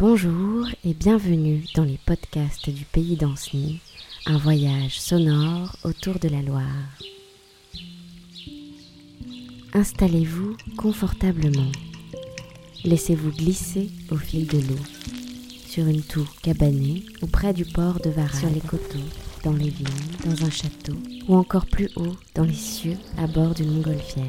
Bonjour et bienvenue dans les podcasts du pays d'Anceny, un voyage sonore autour de la Loire. Installez-vous confortablement. Laissez-vous glisser au fil de l'eau, sur une tour cabanée ou près du port de Varennes, sur les coteaux, dans les vignes, dans un château, ou encore plus haut, dans les cieux, à bord d'une montgolfière.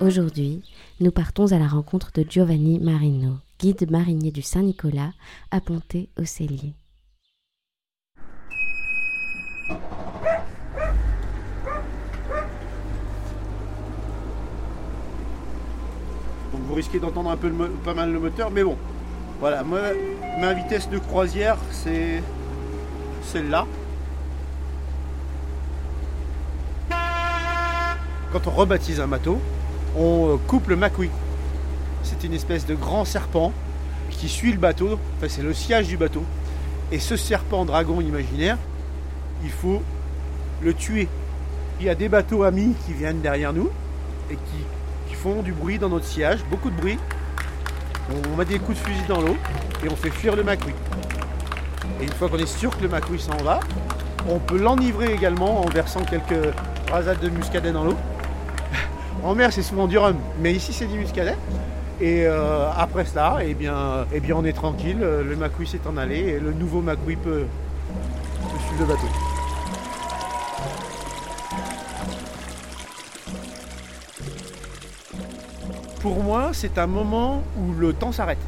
Aujourd'hui, nous partons à la rencontre de Giovanni Marino, guide marinier du Saint-Nicolas, à Ponté au Cellier. Donc vous risquez d'entendre un peu pas mal le moteur, mais bon. Voilà, ma vitesse de croisière, c'est celle-là. Quand on rebaptise un bateau, on euh, coupe le macouille. C'est une espèce de grand serpent qui suit le bateau, enfin c'est le sillage du bateau. Et ce serpent dragon imaginaire, il faut le tuer. Il y a des bateaux amis qui viennent derrière nous et qui font du bruit dans notre sillage, beaucoup de bruit. On met des coups de fusil dans l'eau et on fait fuir le macouille. Et une fois qu'on est sûr que le macouille s'en va, on peut l'enivrer également en versant quelques rasades de muscadet dans l'eau. En mer, c'est souvent du rhum, mais ici, c'est du muscadet. Et euh, après cela, eh bien, eh bien, on est tranquille, le macouille s'est en allé et le nouveau macouille peut, peut suivre le bateau. pour moi, c'est un moment où le temps s'arrête.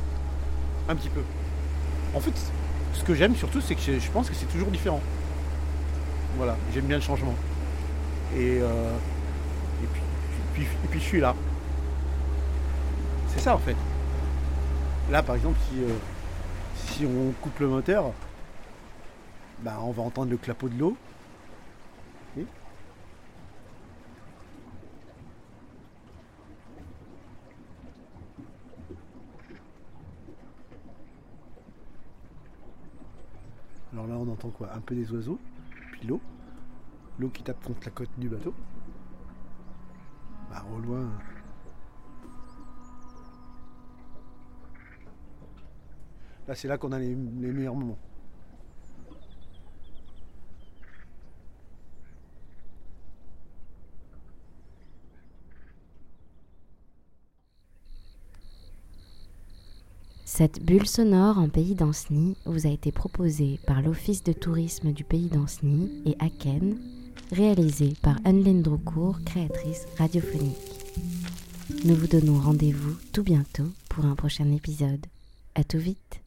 Un petit peu. En fait, ce que j'aime surtout, c'est que je je pense que c'est toujours différent. Voilà, j'aime bien le changement. Et, euh, et, puis, puis- et puis je suis là. C'est ça en fait. Là par exemple, si, euh, si on coupe le moteur, bah, on va entendre le clapot de l'eau. Alors là, on entend quoi? Un peu des oiseaux, puis l'eau. L'eau qui tape contre la côte du bateau. Au loin. Là, c'est là qu'on a les, les meilleurs moments. Cette bulle sonore en pays d'Anceny vous a été proposée par l'Office de tourisme du pays d'Anceny et Aken, réalisée par Anne-Laine Droucourt, créatrice radiophonique. Nous vous donnons rendez-vous tout bientôt pour un prochain épisode. À tout vite